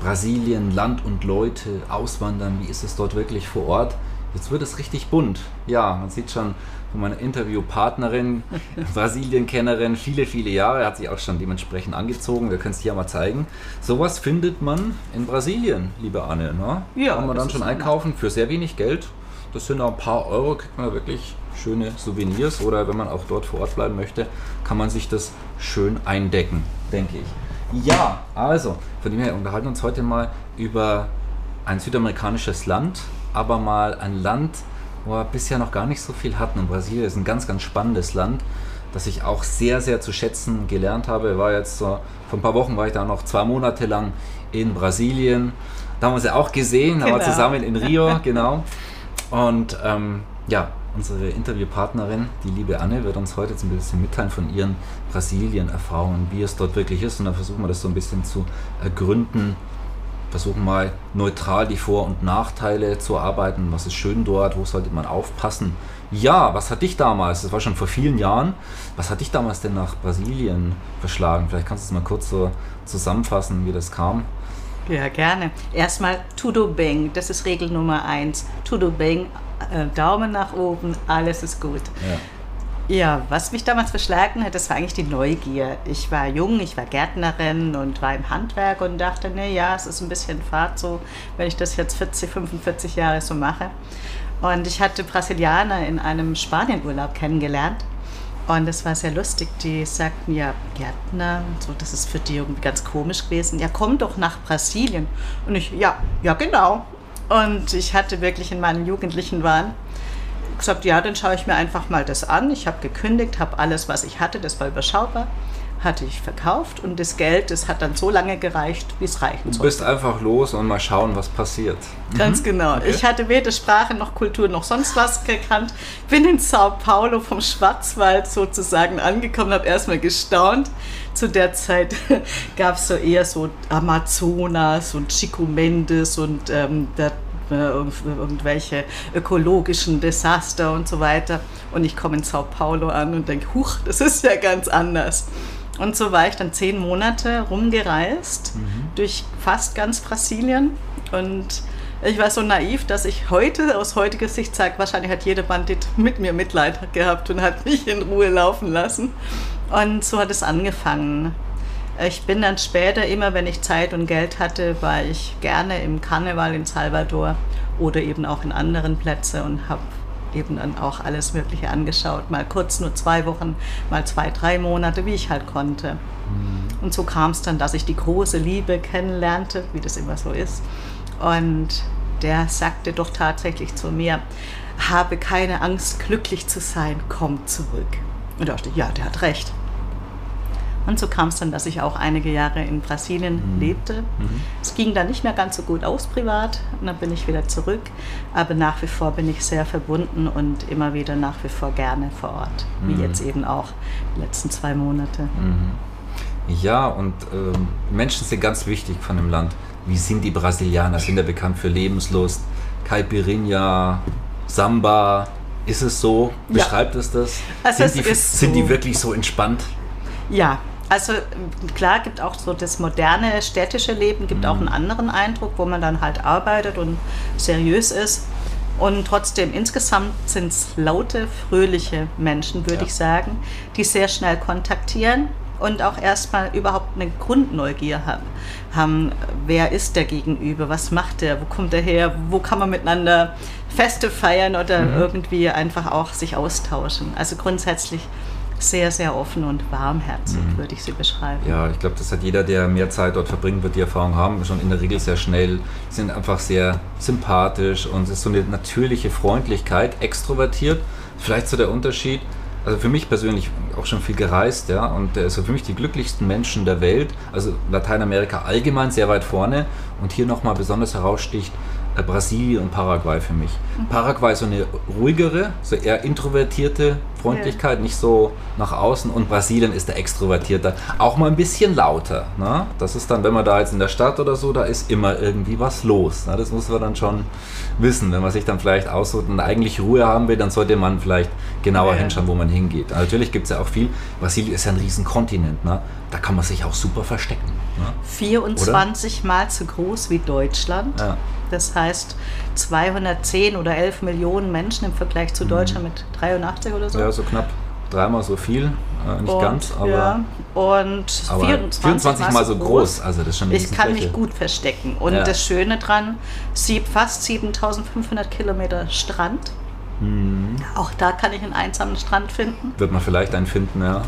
Brasilien, Land und Leute, Auswandern, wie ist es dort wirklich vor Ort? Jetzt wird es richtig bunt. Ja, man sieht schon von meiner Interviewpartnerin, Brasilien-Kennerin, viele, viele Jahre, hat sich auch schon dementsprechend angezogen. Wir können es hier mal zeigen. Sowas findet man in Brasilien, liebe Anne. Ne? Ja. Kann man dann schon einkaufen für sehr wenig Geld. Das sind auch ein paar Euro, kriegt man da wirklich schöne Souvenirs. Oder wenn man auch dort vor Ort bleiben möchte, kann man sich das schön eindecken, denke ich. Ja, also, von dem her unterhalten wir uns heute mal über ein südamerikanisches Land, aber mal ein Land, wo wir bisher noch gar nicht so viel hatten. Und Brasilien ist ein ganz, ganz spannendes Land, das ich auch sehr, sehr zu schätzen gelernt habe. War jetzt so, vor ein paar Wochen war ich da noch zwei Monate lang in Brasilien. Da haben wir sie auch gesehen, genau. aber zusammen in Rio, genau. Und ähm, ja, unsere Interviewpartnerin, die liebe Anne, wird uns heute jetzt ein bisschen mitteilen von ihren Brasilien-Erfahrungen, wie es dort wirklich ist. Und dann versuchen wir das so ein bisschen zu ergründen, versuchen mal neutral die Vor- und Nachteile zu erarbeiten. Was ist schön dort? Wo sollte man aufpassen? Ja, was hat dich damals, das war schon vor vielen Jahren, was hat dich damals denn nach Brasilien verschlagen? Vielleicht kannst du es mal kurz so zusammenfassen, wie das kam. Ja, gerne. Erstmal Tudo Bang, das ist Regel Nummer eins. Tudo Bang, äh, Daumen nach oben, alles ist gut. Ja. Ja, was mich damals verschlagen hat, das war eigentlich die Neugier. Ich war jung, ich war Gärtnerin und war im Handwerk und dachte, ne, ja, es ist ein bisschen Fahrt so, wenn ich das jetzt 40, 45 Jahre so mache. Und ich hatte Brasilianer in einem Spanienurlaub kennengelernt. Und es war sehr lustig. Die sagten ja, Gärtner, so, das ist für die irgendwie ganz komisch gewesen. Ja, komm doch nach Brasilien. Und ich, ja, ja, genau. Und ich hatte wirklich in meinen jugendlichen Wahn gesagt, ja, dann schaue ich mir einfach mal das an. Ich habe gekündigt, habe alles, was ich hatte, das war überschaubar, hatte ich verkauft und das Geld, das hat dann so lange gereicht, wie es reichen sollte. Du bist einfach los und mal schauen, was passiert. Ganz mhm. genau. Okay. Ich hatte weder Sprache noch Kultur noch sonst was gekannt. Bin in Sao Paulo vom Schwarzwald sozusagen angekommen, habe erstmal gestaunt. Zu der Zeit gab es so eher so Amazonas und Chico Mendes und ähm, der irgendwelche ökologischen Desaster und so weiter. Und ich komme in Sao Paulo an und denke, huch, das ist ja ganz anders. Und so war ich dann zehn Monate rumgereist mhm. durch fast ganz Brasilien. Und ich war so naiv, dass ich heute aus heutiger Sicht sage, wahrscheinlich hat jeder Bandit mit mir Mitleid gehabt und hat mich in Ruhe laufen lassen. Und so hat es angefangen. Ich bin dann später immer, wenn ich Zeit und Geld hatte, war ich gerne im Karneval in Salvador oder eben auch in anderen Plätzen und habe eben dann auch alles Mögliche angeschaut. Mal kurz nur zwei Wochen, mal zwei, drei Monate, wie ich halt konnte. Mhm. Und so kam es dann, dass ich die große Liebe kennenlernte, wie das immer so ist. Und der sagte doch tatsächlich zu mir, habe keine Angst, glücklich zu sein, komm zurück. Und da dachte ich, ja, der hat recht. Und so kam es dann, dass ich auch einige Jahre in Brasilien mhm. lebte. Mhm. Es ging dann nicht mehr ganz so gut aus privat und dann bin ich wieder zurück. Aber nach wie vor bin ich sehr verbunden und immer wieder nach wie vor gerne vor Ort. Mhm. Wie jetzt eben auch die letzten zwei Monate. Mhm. Ja, und äh, Menschen sind ganz wichtig von dem Land. Wie sind die Brasilianer? Sind ja bekannt für Lebenslust, Caipirinha, Samba. Ist es so? Beschreibt ja. es das? Also sind, es die, sind so. die wirklich so entspannt? Ja, also klar gibt auch so das moderne städtische Leben, gibt mhm. auch einen anderen Eindruck, wo man dann halt arbeitet und seriös ist. Und trotzdem, insgesamt sind es laute, fröhliche Menschen, würde ja. ich sagen, die sehr schnell kontaktieren und auch erstmal überhaupt eine Grundneugier haben. haben. Wer ist der Gegenüber? Was macht der? Wo kommt er her? Wo kann man miteinander Feste feiern oder mhm. irgendwie einfach auch sich austauschen? Also grundsätzlich sehr, sehr offen und warmherzig, mhm. würde ich sie beschreiben. Ja, ich glaube, das hat jeder, der mehr Zeit dort verbringt, wird die Erfahrung haben, schon in der Regel sehr schnell, sind einfach sehr sympathisch und es ist so eine natürliche Freundlichkeit, extrovertiert. Vielleicht so der Unterschied, also für mich persönlich auch schon viel gereist, ja, und er ist für mich die glücklichsten Menschen der Welt. Also Lateinamerika allgemein sehr weit vorne und hier nochmal besonders heraussticht äh, Brasilien und Paraguay für mich. Mhm. Paraguay ist so eine ruhigere, so eher introvertierte Freundlichkeit, ja. nicht so nach außen. Und Brasilien ist der extrovertierte, auch mal ein bisschen lauter. Ne? Das ist dann, wenn man da jetzt in der Stadt oder so, da ist immer irgendwie was los. Ne? Das muss man dann schon wissen. Wenn man sich dann vielleicht aussucht und eigentlich Ruhe haben will, dann sollte man vielleicht genauer ja. hinschauen, wo man hingeht. Natürlich gibt es ja auch viel. Brasilien ist ja ein Riesenkontinent. Ne? Da kann man sich auch super verstecken. Ne? 24 Oder? Mal so groß wie Deutschland. Ja. Das heißt 210 oder 11 Millionen Menschen im Vergleich zu mhm. Deutschland mit 83 oder so. Ja, so knapp dreimal so viel, äh, nicht und, ganz, aber, ja. und aber 24, 24 mal so groß. groß. Also das ist schon Ich kann mich gut verstecken. Und ja. das Schöne dran, sieb, fast 7500 Kilometer Strand. Mhm. Auch da kann ich einen einsamen Strand finden. Wird man vielleicht einen finden, ja.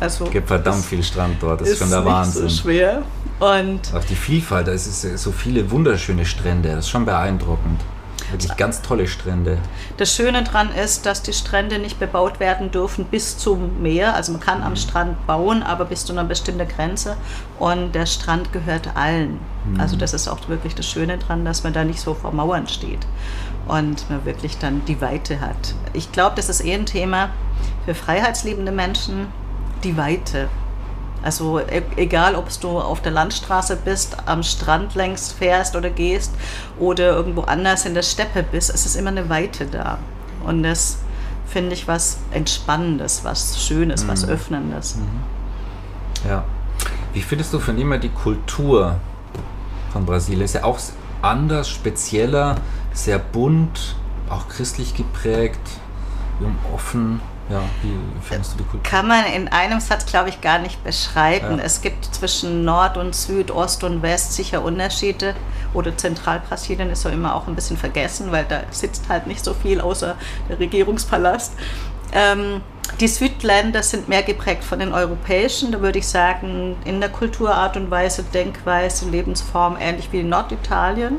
Also, gibt verdammt viel Strand dort, das ist, ist schon der Wahnsinn. So schwer. Und auch die Vielfalt, da ist so viele wunderschöne Strände, das ist schon beeindruckend. Wirklich ganz tolle Strände. Das Schöne daran ist, dass die Strände nicht bebaut werden dürfen bis zum Meer. Also man kann mhm. am Strand bauen, aber bis zu einer bestimmten Grenze. Und der Strand gehört allen. Mhm. Also das ist auch wirklich das Schöne daran, dass man da nicht so vor Mauern steht und man wirklich dann die Weite hat. Ich glaube, das ist eher ein Thema für freiheitsliebende Menschen, die Weite. Also e egal, ob du auf der Landstraße bist, am Strand längst fährst oder gehst oder irgendwo anders in der Steppe bist, es ist immer eine Weite da. Und das finde ich was Entspannendes, was Schönes, mhm. was Öffnendes. Mhm. Ja. Wie findest du von immer die Kultur von Brasilien? Ist ja auch anders, spezieller, sehr bunt, auch christlich geprägt, offen. Ja, wie findest du die Kultur? Kann man in einem Satz, glaube ich, gar nicht beschreiben. Ja. Es gibt zwischen Nord und Süd, Ost und West sicher Unterschiede. Oder Zentralbrasilien ist so immer auch ein bisschen vergessen, weil da sitzt halt nicht so viel außer der Regierungspalast. Ähm, die Südländer sind mehr geprägt von den europäischen, da würde ich sagen, in der Kulturart und Weise, Denkweise, Lebensform ähnlich wie in Norditalien.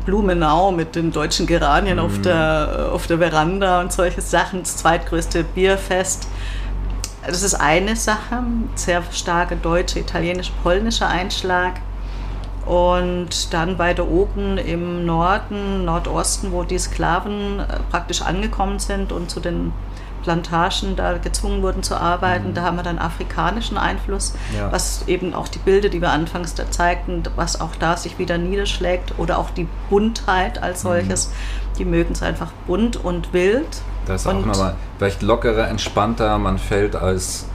Blumenau mit den deutschen Geranien mhm. auf, der, auf der Veranda und solche Sachen, das zweitgrößte Bierfest. Das ist eine Sache, sehr starker deutscher, italienischer, polnischer Einschlag. Und dann weiter oben im Norden, Nordosten, wo die Sklaven äh, praktisch angekommen sind und zu den Plantagen da gezwungen wurden zu arbeiten. Mhm. Da haben wir dann afrikanischen Einfluss, ja. was eben auch die Bilder, die wir anfangs da zeigten, was auch da sich wieder niederschlägt oder auch die Buntheit als mhm. solches. Mhm. Die mögen es einfach bunt und wild. Das ist auch nochmal vielleicht lockerer, entspannter. Man fällt als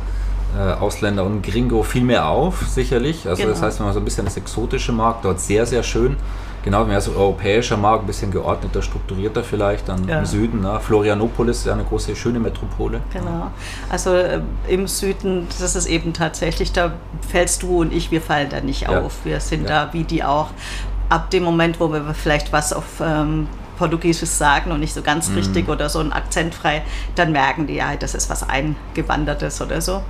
äh, Ausländer und Gringo viel mehr auf, sicherlich. Also genau. das heißt, wenn man so ein bisschen das Exotische mag, dort sehr, sehr schön genau, mehr so europäischer Markt, ein bisschen geordneter, strukturierter vielleicht, dann ja. im Süden. Ne? Florianopolis ist ja eine große, schöne Metropole. Genau. Also äh, im Süden, das ist eben tatsächlich, da fällst du und ich, wir fallen da nicht ja. auf. Wir sind ja. da wie die auch. Ab dem Moment, wo wir vielleicht was auf ähm, Portugiesisch sagen und nicht so ganz mhm. richtig oder so ein akzentfrei, dann merken die, ja, das ist was Eingewandertes oder so.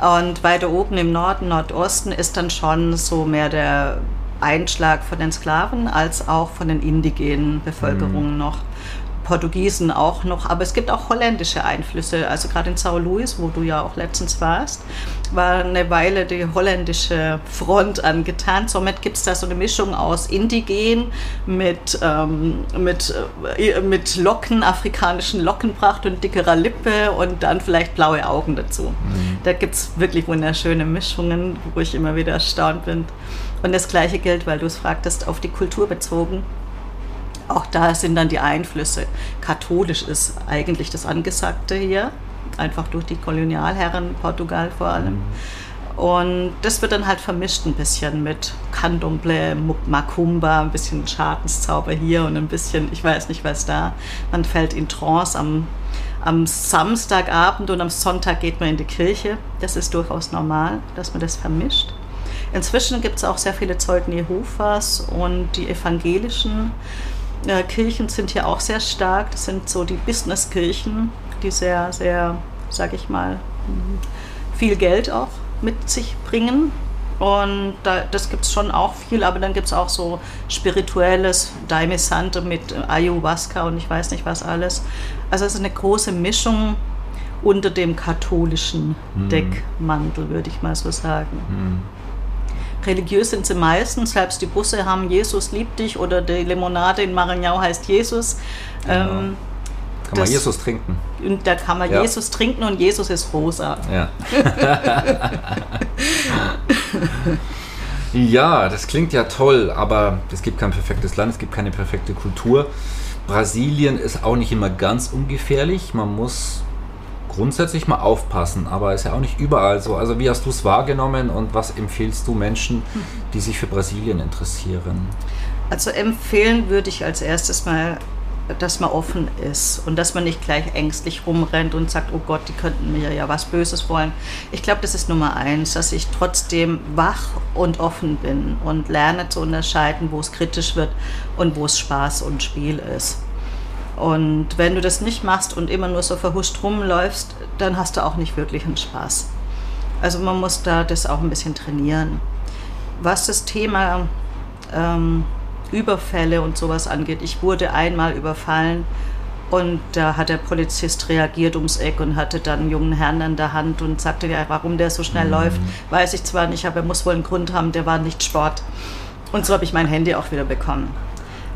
Und weiter oben im Norden, Nordosten ist dann schon so mehr der Einschlag von den Sklaven als auch von den indigenen Bevölkerungen mhm. noch. Portugiesen auch noch, aber es gibt auch holländische Einflüsse. Also gerade in Sao Luis, wo du ja auch letztens warst, war eine Weile die holländische Front angetan. Somit gibt es da so eine Mischung aus Indigen mit, ähm, mit, äh, mit Locken, afrikanischen Lockenpracht und dickerer Lippe und dann vielleicht blaue Augen dazu. Mhm. Da gibt es wirklich wunderschöne Mischungen, wo ich immer wieder erstaunt bin. Und das Gleiche gilt, weil du es fragtest, auf die Kultur bezogen. Auch da sind dann die Einflüsse. Katholisch ist eigentlich das Angesagte hier, einfach durch die Kolonialherren, Portugal vor allem. Mhm. Und das wird dann halt vermischt ein bisschen mit Candomblé, Macumba, ein bisschen Schadenszauber hier und ein bisschen, ich weiß nicht was da. Man fällt in Trance am, am Samstagabend und am Sonntag geht man in die Kirche. Das ist durchaus normal, dass man das vermischt. Inzwischen gibt es auch sehr viele Zeugen Jehovas und die evangelischen äh, Kirchen sind hier auch sehr stark. Das sind so die Business-Kirchen, die sehr, sehr, sag ich mal, viel Geld auch mit sich bringen. Und da, das gibt es schon auch viel, aber dann gibt es auch so spirituelles Daime Sante mit Ayahuasca und ich weiß nicht was alles. Also es ist eine große Mischung unter dem katholischen mhm. Deckmantel, würde ich mal so sagen. Mhm. Religiös sind sie meistens, selbst die Busse haben Jesus liebt dich oder die Limonade in Marignau heißt Jesus. Genau. Ähm, kann man Jesus trinken. Und da kann man ja. Jesus trinken und Jesus ist rosa. Ja. ja, das klingt ja toll, aber es gibt kein perfektes Land, es gibt keine perfekte Kultur. Brasilien ist auch nicht immer ganz ungefährlich. Man muss grundsätzlich mal aufpassen, aber ist ja auch nicht überall so. Also wie hast du es wahrgenommen und was empfiehlst du Menschen, die sich für Brasilien interessieren? Also empfehlen würde ich als erstes mal, dass man offen ist und dass man nicht gleich ängstlich rumrennt und sagt, oh Gott, die könnten mir ja was Böses wollen. Ich glaube, das ist Nummer eins, dass ich trotzdem wach und offen bin und lerne zu unterscheiden, wo es kritisch wird und wo es Spaß und Spiel ist. Und wenn du das nicht machst und immer nur so verhuscht rumläufst, dann hast du auch nicht wirklich einen Spaß. Also man muss da das auch ein bisschen trainieren. Was das Thema ähm, Überfälle und sowas angeht, ich wurde einmal überfallen und da hat der Polizist reagiert ums Eck und hatte dann einen jungen Herrn an der Hand und sagte, ja, warum der so schnell mhm. läuft, weiß ich zwar nicht, aber er muss wohl einen Grund haben, der war nicht Sport. Und so habe ich mein Handy auch wieder bekommen.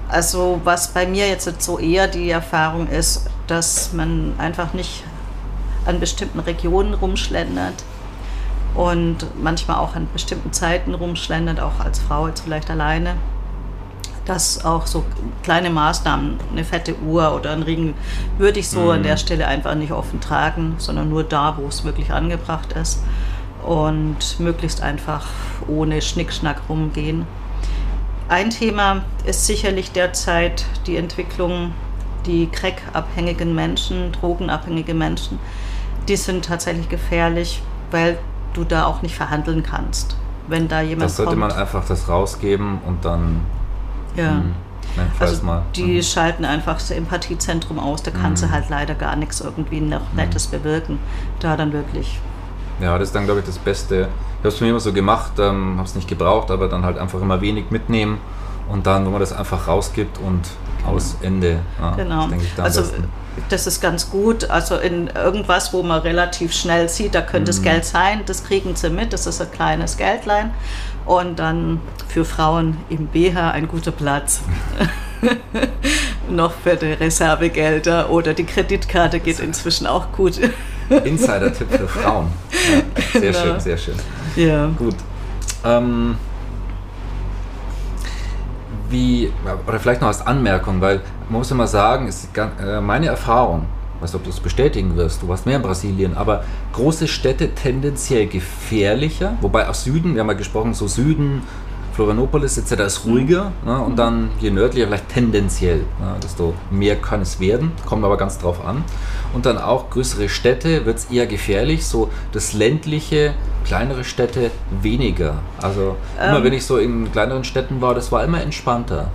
Also was bei mir jetzt so eher die Erfahrung ist, dass man einfach nicht an bestimmten Regionen rumschlendert und manchmal auch an bestimmten Zeiten rumschlendert, auch als Frau jetzt vielleicht alleine. Dass auch so kleine Maßnahmen, eine fette Uhr oder ein Ring, würde ich so mhm. an der Stelle einfach nicht offen tragen, sondern nur da, wo es wirklich angebracht ist. Und möglichst einfach ohne Schnickschnack rumgehen. Ein Thema ist sicherlich derzeit die Entwicklung, die crack-abhängigen Menschen, drogenabhängige Menschen, die sind tatsächlich gefährlich, weil du da auch nicht verhandeln kannst. Wenn da jemand Das sollte kommt, man einfach das rausgeben und dann ja. Mh, hm, also mal. Die mhm. schalten einfach das Empathiezentrum aus, da kannst mhm. du halt leider gar nichts irgendwie noch mhm. Nettes mhm. bewirken. Da dann wirklich. Ja, das ist dann, glaube ich, das Beste, habe es mir immer so gemacht, ähm, habe es nicht gebraucht, aber dann halt einfach immer wenig mitnehmen und dann, wo man das einfach rausgibt und aus Ende. Ja, genau. Das also das ist ganz gut. Also in irgendwas, wo man relativ schnell sieht, da könnte mhm. es Geld sein, das kriegen sie mit, das ist ein kleines Geldlein. Und dann für Frauen im BH ein guter Platz. Noch für die Reservegelder oder die Kreditkarte geht inzwischen auch gut. Insider-Tipp für Frauen. Ja, sehr genau. schön, sehr schön. Ja. Gut. Ähm, wie, oder vielleicht noch als Anmerkung, weil man muss immer sagen, ist äh, meine Erfahrung, ich weiß nicht, ob du es bestätigen wirst, du warst mehr in Brasilien, aber große Städte tendenziell gefährlicher, wobei auch Süden, wir haben ja gesprochen, so Süden, Florianopolis etc. ist ruhiger ne, und dann je nördlicher vielleicht tendenziell, ne, desto mehr kann es werden, kommt aber ganz drauf an. Und dann auch größere Städte wird es eher gefährlich, so das ländliche, kleinere Städte weniger. Also immer ähm, wenn ich so in kleineren Städten war, das war immer entspannter.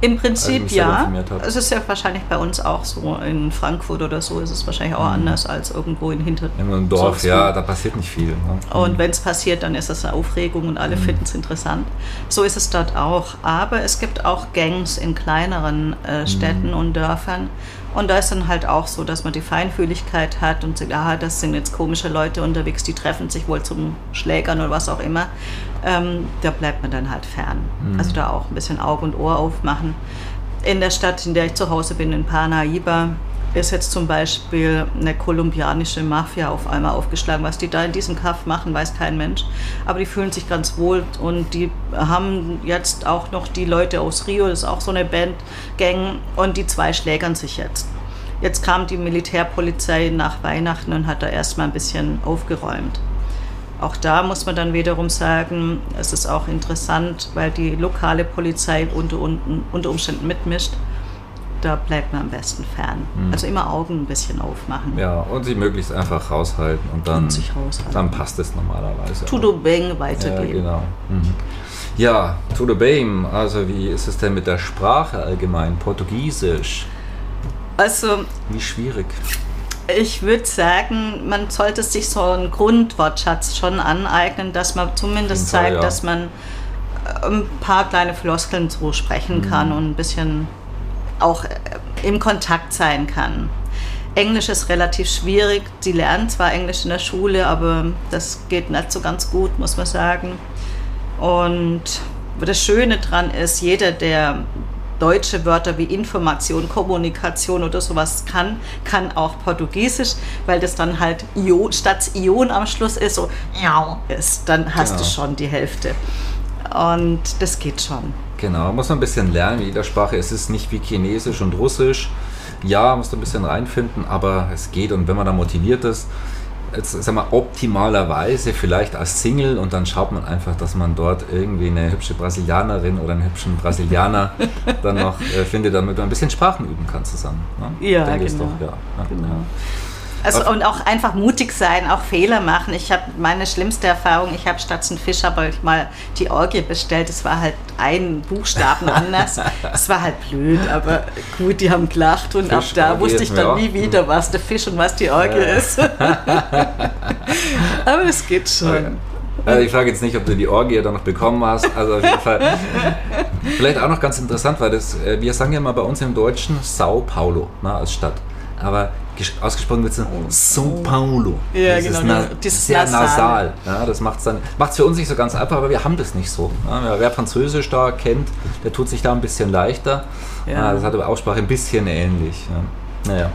Im Prinzip ja. Es ist ja wahrscheinlich bei uns auch so. In Frankfurt oder so ist es wahrscheinlich auch mhm. anders als irgendwo in Hinter. In einem Dorf, ja, da passiert nicht viel. Ne? Und mhm. wenn es passiert, dann ist es eine Aufregung und alle mhm. finden es interessant. So ist es dort auch. Aber es gibt auch Gangs in kleineren äh, Städten mhm. und Dörfern. Und da ist dann halt auch so, dass man die Feinfühligkeit hat und sagt, ah, das sind jetzt komische Leute unterwegs, die treffen sich wohl zum Schlägern oder was auch immer ähm, da bleibt man dann halt fern. Mhm. Also da auch ein bisschen Auge und Ohr aufmachen. In der Stadt, in der ich zu Hause bin, in Parnaíba, ist jetzt zum Beispiel eine kolumbianische Mafia auf einmal aufgeschlagen. Was die da in diesem Kaff machen, weiß kein Mensch. Aber die fühlen sich ganz wohl und die haben jetzt auch noch die Leute aus Rio, das ist auch so eine Bandgang, und die zwei schlägern sich jetzt. Jetzt kam die Militärpolizei nach Weihnachten und hat da erstmal ein bisschen aufgeräumt. Auch da muss man dann wiederum sagen, es ist auch interessant, weil die lokale Polizei unter, unter Umständen mitmischt. Da bleibt man am besten fern. Mhm. Also immer Augen ein bisschen aufmachen. Ja, und sie möglichst einfach raushalten und dann, und raushalten. dann passt es normalerweise. Tudo bem weitergehen. Ja, genau. Mhm. Ja, tudo bem. Also wie ist es denn mit der Sprache allgemein? Portugiesisch? Also. Wie schwierig? Ich würde sagen, man sollte sich so einen Grundwortschatz schon aneignen, dass man zumindest zeigt, ja. dass man äh, ein paar kleine Floskeln so sprechen mhm. kann und ein bisschen auch äh, im Kontakt sein kann. Englisch ist relativ schwierig. Sie lernen zwar Englisch in der Schule, aber das geht nicht so ganz gut, muss man sagen. Und das Schöne daran ist, jeder, der deutsche Wörter wie Information, Kommunikation oder sowas kann, kann auch Portugiesisch, weil das dann halt Ion, statt Ion am Schluss ist, so ja ist, dann hast genau. du schon die Hälfte. Und das geht schon. Genau, muss man ein bisschen lernen, wie jeder Sprache. Es ist nicht wie Chinesisch und Russisch. Ja, muss ein bisschen reinfinden, aber es geht und wenn man da motiviert ist, jetzt sag mal, optimalerweise vielleicht als Single und dann schaut man einfach, dass man dort irgendwie eine hübsche Brasilianerin oder einen hübschen Brasilianer dann noch äh, findet, damit man ein bisschen Sprachen üben kann zusammen. Ne? Ja, genau. Doch, ja, ja, genau. Ja. Also und auch einfach mutig sein, auch Fehler machen. Ich habe meine schlimmste Erfahrung, ich habe statt einen Fisch aber mal die Orgie bestellt. Es war halt ein Buchstaben anders. Es war halt blöd, aber gut, die haben gelacht und Fisch, auch da wusste ich dann nie wieder, was der Fisch und was die Orgie ja. ist. aber es geht schon. Also ich frage jetzt nicht, ob du die Orgie dann noch bekommen hast. Also auf jeden Fall. Vielleicht auch noch ganz interessant, weil das, äh, wir sagen ja mal bei uns im Deutschen Sao Paulo ne, als Stadt. Aber ausgesprochen wird es São Paulo. Ja, das genau. Ist na, dieses sehr nasal. nasal. Ja, das macht es dann macht's für uns nicht so ganz einfach, aber wir haben das nicht so. Ja, wer Französisch da kennt, der tut sich da ein bisschen leichter. Ja. das hat aber Aussprache ein bisschen ähnlich. Ja. Naja.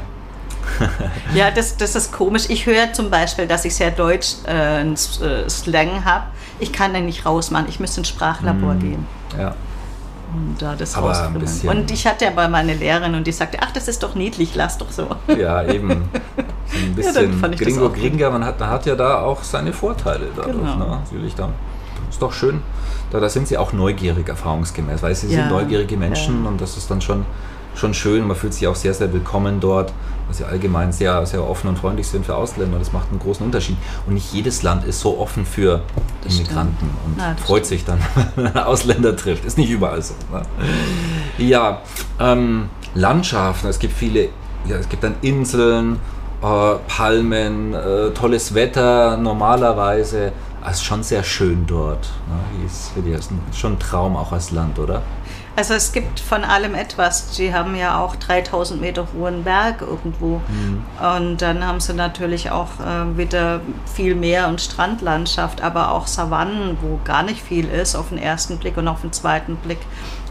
ja, das, das ist komisch. Ich höre zum Beispiel, dass ich sehr deutsch äh, äh Slang habe. Ich kann den nicht rausmachen. Ich müsste ins Sprachlabor mm, gehen. Ja um da das aber rauszufinden. Und ich hatte aber meine Lehrerin und die sagte, ach, das ist doch niedlich, lass doch so. Ja, eben. Ein bisschen ja, Gringo Gringer, man hat, man hat ja da auch seine Vorteile dadurch. Genau. Ne? Natürlich dann. Ist doch schön. Da, da sind sie auch neugierig, erfahrungsgemäß, weil sie ja. sind neugierige Menschen ja. und das ist dann schon schon schön. Man fühlt sich auch sehr, sehr willkommen dort, weil sie allgemein sehr, sehr offen und freundlich sind für Ausländer. Das macht einen großen Unterschied. Und nicht jedes Land ist so offen für das Immigranten stimmt. und ja, freut stimmt. sich dann, wenn man Ausländer trifft. Ist nicht überall so. Ne? Ja, ähm, Landschaften. Es gibt viele, ja, es gibt dann Inseln, äh, Palmen, äh, tolles Wetter normalerweise. Es ist schon sehr schön dort. Ne? Ist, ist schon ein Traum auch als Land, oder? Also es gibt von allem etwas. Sie haben ja auch 3000 Meter hohen Berg irgendwo. Mhm. Und dann haben sie natürlich auch äh, wieder viel Meer- und Strandlandschaft, aber auch Savannen, wo gar nicht viel ist auf den ersten Blick und auf den zweiten Blick.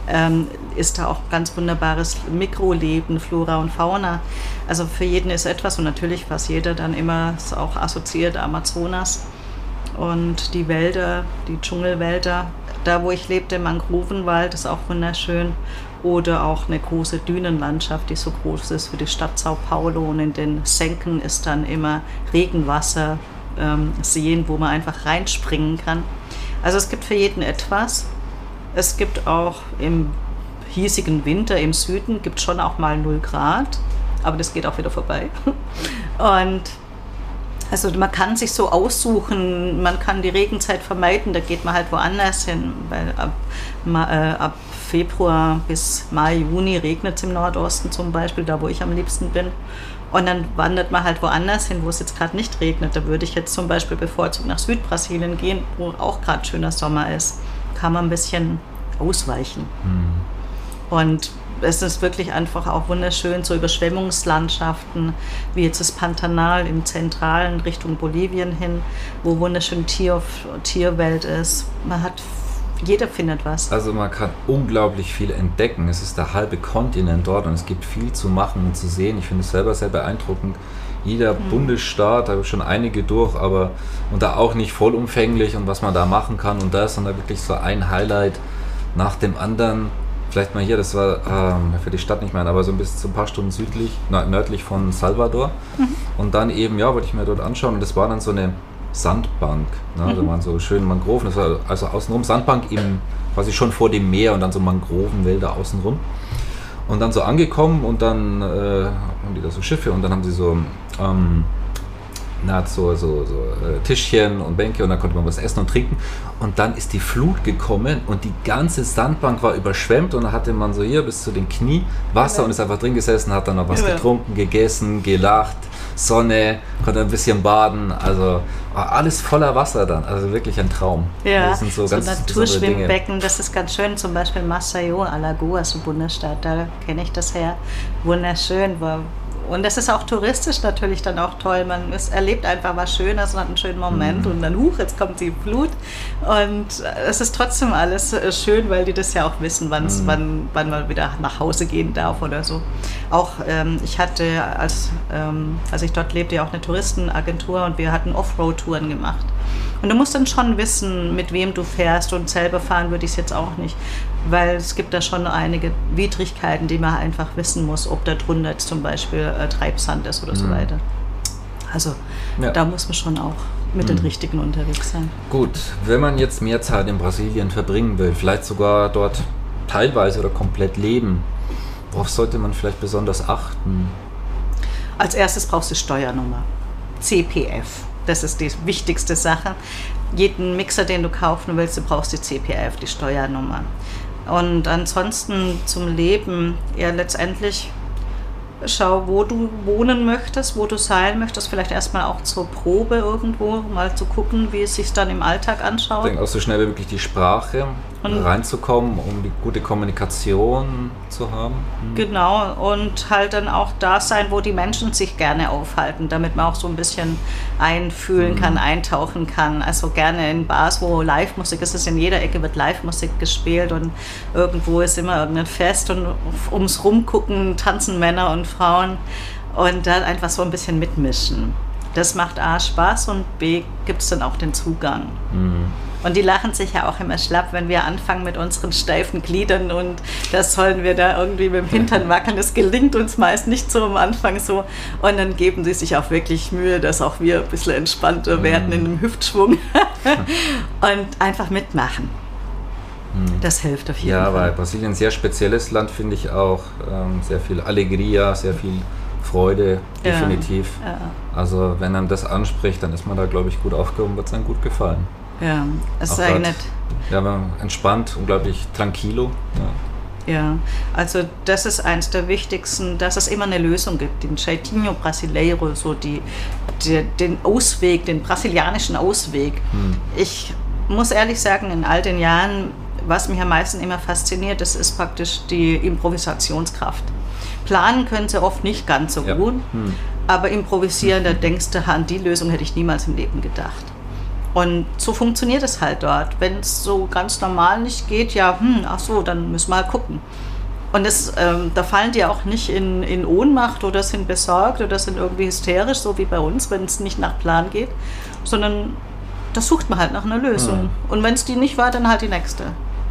Ähm, ist da auch ganz wunderbares Mikroleben, Flora und Fauna. Also für jeden ist etwas und natürlich, was jeder dann immer auch assoziiert, Amazonas und die Wälder, die Dschungelwälder da wo ich lebte, Mangrovenwald ist auch wunderschön. Oder auch eine große Dünenlandschaft, die so groß ist wie die Stadt Sao Paulo. Und in den Senken ist dann immer Regenwasser, ähm, Seen, wo man einfach reinspringen kann. Also es gibt für jeden etwas. Es gibt auch im hiesigen Winter im Süden, gibt schon auch mal 0 Grad, aber das geht auch wieder vorbei. Und also man kann sich so aussuchen, man kann die Regenzeit vermeiden, da geht man halt woanders hin, weil ab, äh, ab Februar bis Mai, Juni regnet es im Nordosten zum Beispiel, da wo ich am liebsten bin. Und dann wandert man halt woanders hin, wo es jetzt gerade nicht regnet. Da würde ich jetzt zum Beispiel bevorzugt nach Südbrasilien gehen, wo auch gerade schöner Sommer ist. Kann man ein bisschen ausweichen. Mhm. Und es ist wirklich einfach auch wunderschön, so Überschwemmungslandschaften, wie jetzt das Pantanal im Zentralen Richtung Bolivien hin, wo wunderschön Tier, Tierwelt ist. Man hat jeder findet was. Also man kann unglaublich viel entdecken. Es ist der halbe Kontinent dort und es gibt viel zu machen und zu sehen. Ich finde es selber sehr beeindruckend. Jeder mhm. Bundesstaat, da habe ich schon einige durch, aber und da auch nicht vollumfänglich und was man da machen kann und das, sondern wirklich so ein Highlight nach dem anderen vielleicht mal hier, das war ähm, für die Stadt nicht mehr, aber so ein bisschen so ein paar Stunden südlich, nördlich von Salvador. Mhm. Und dann eben, ja, wollte ich mir dort anschauen und das war dann so eine Sandbank. Ne? Mhm. Da waren so schöne Mangroven, das war also außenrum Sandbank im, quasi schon vor dem Meer und dann so Mangrovenwälder außenrum. Und dann so angekommen und dann äh, haben die da so Schiffe und dann haben sie so ähm, na, so, so, so äh, Tischchen und Bänke und dann konnte man was essen und trinken. Und dann ist die Flut gekommen und die ganze Sandbank war überschwemmt und da hatte man so hier bis zu den Knie Wasser ja. und ist einfach drin gesessen, hat dann noch was ja. getrunken, gegessen, gelacht, Sonne, konnte ein bisschen baden. Also alles voller Wasser dann. Also wirklich ein Traum. Ja, das sind so, so ganz Naturschwimmbecken, das ist ganz schön. Zum Beispiel Massayo, Alagoas, so Bundesstaat, da kenne ich das her. Wunderschön, war und das ist auch touristisch natürlich dann auch toll. Man ist, erlebt einfach was Schönes und hat einen schönen Moment mhm. und dann, huch, jetzt kommt die Flut. Und es ist trotzdem alles äh, schön, weil die das ja auch wissen, mhm. wann, wann man wieder nach Hause gehen darf oder so. Auch ähm, ich hatte, als, ähm, als ich dort lebte, ja auch eine Touristenagentur und wir hatten Offroad-Touren gemacht. Und du musst dann schon wissen, mit wem du fährst und selber fahren würde ich es jetzt auch nicht, weil es gibt da schon einige Widrigkeiten, die man einfach wissen muss, ob da drunter jetzt zum Beispiel äh, Treibsand ist oder mhm. so weiter. Also ja. da muss man schon auch mit mhm. den Richtigen unterwegs sein. Gut, wenn man jetzt mehr Zeit in Brasilien verbringen will, vielleicht sogar dort teilweise oder komplett leben, worauf sollte man vielleicht besonders achten? Als erstes brauchst du Steuernummer. CPF. Das ist die wichtigste Sache. Jeden Mixer, den du kaufen willst, du brauchst die CPF, die Steuernummer. Und ansonsten zum Leben, ja letztendlich schau, wo du wohnen möchtest, wo du sein möchtest, vielleicht erstmal auch zur Probe irgendwo, mal zu gucken, wie es sich dann im Alltag anschaut. Ich denke auch so schnell wie möglich die Sprache und reinzukommen, um die gute Kommunikation zu haben. Mhm. Genau, und halt dann auch da sein, wo die Menschen sich gerne aufhalten, damit man auch so ein bisschen einfühlen mhm. kann, eintauchen kann. Also gerne in Bars, wo Live-Musik ist, ist in jeder Ecke wird Live-Musik gespielt und irgendwo ist immer irgendein Fest und ums Rumgucken tanzen Männer und Frauen und dann einfach so ein bisschen mitmischen. Das macht A Spaß und B gibt es dann auch den Zugang. Mhm. Und die lachen sich ja auch immer schlapp, wenn wir anfangen mit unseren steifen Gliedern und das sollen wir da irgendwie mit dem Hintern wackeln. Das gelingt uns meist nicht so am Anfang so. Und dann geben sie sich auch wirklich Mühe, dass auch wir ein bisschen entspannter mhm. werden in dem Hüftschwung und einfach mitmachen. Mhm. Das hilft auf jeden ja, Fall. Ja, weil Brasilien ein sehr spezielles Land, finde ich auch. Ähm, sehr viel Alegria, sehr viel Freude, definitiv. Ja, ja. Also wenn einem das anspricht, dann ist man da, glaube ich, gut aufgehoben, wird es einem gut gefallen. Ja, es ist eigentlich Ja, entspannt, unglaublich tranquilo. Ja. ja. also das ist eins der wichtigsten, dass es immer eine Lösung gibt. Den Jeitinho Brasileiro, so die, die, den Ausweg, den brasilianischen Ausweg. Hm. Ich muss ehrlich sagen, in all den Jahren, was mich am meisten immer fasziniert, das ist praktisch die Improvisationskraft. Planen können sie oft nicht ganz so ja. gut, hm. aber improvisieren, da denkst du, an die Lösung hätte ich niemals im Leben gedacht. Und so funktioniert es halt dort. Wenn es so ganz normal nicht geht, ja, hm, ach so, dann müssen wir mal gucken. Und das, ähm, da fallen die auch nicht in, in Ohnmacht oder sind besorgt oder sind irgendwie hysterisch, so wie bei uns, wenn es nicht nach Plan geht, sondern da sucht man halt nach einer Lösung. Mhm. Und wenn es die nicht war, dann halt die nächste.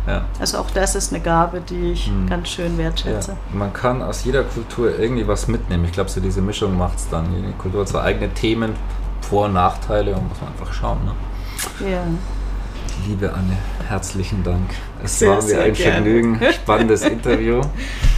Ja. Also auch das ist eine Gabe, die ich mhm. ganz schön wertschätze. Ja. Man kann aus jeder Kultur irgendwie was mitnehmen. Ich glaube, so diese Mischung macht es dann. Jede Kultur hat so eigene Themen, Vor- und Nachteile und muss man einfach schauen. Ne? Ja. Liebe Anne, herzlichen Dank. Es sehr, war mir ein gerne. Vergnügen. Spannendes Interview.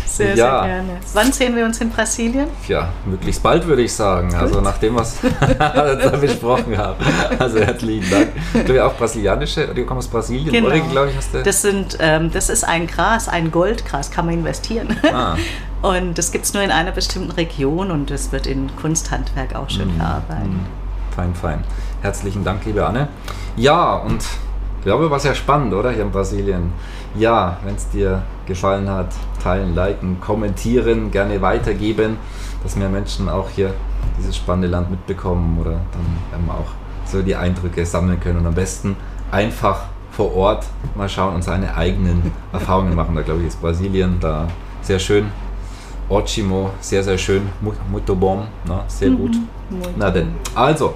Sehr, ja. sehr gerne. Wann sehen wir uns in Brasilien? Ja, möglichst bald würde ich sagen. Also Gut. Also nach dem, was wir besprochen haben. Also herzlichen Dank. Du ja auch brasilianische, du kommst aus Brasilien, genau. Oregon, glaube ich, hast du. Das, sind, ähm, das ist ein Gras, ein Goldgras, kann man investieren. Ah. Und das gibt es nur in einer bestimmten Region und es wird in Kunsthandwerk auch schön mm, verarbeitet. Mm. Fein, fein. Herzlichen Dank, liebe Anne. Ja, und ich glaube, war sehr spannend, oder? Hier in Brasilien. Ja, wenn es dir gefallen hat, teilen, liken, kommentieren, gerne weitergeben, dass mehr Menschen auch hier dieses spannende Land mitbekommen oder dann wir auch so die Eindrücke sammeln können und am besten einfach vor Ort mal schauen und seine eigenen Erfahrungen machen. Da glaube ich ist Brasilien da sehr schön. Ochimo, sehr, sehr schön. Muito bom, na, sehr gut. Mhm, Na denn, also,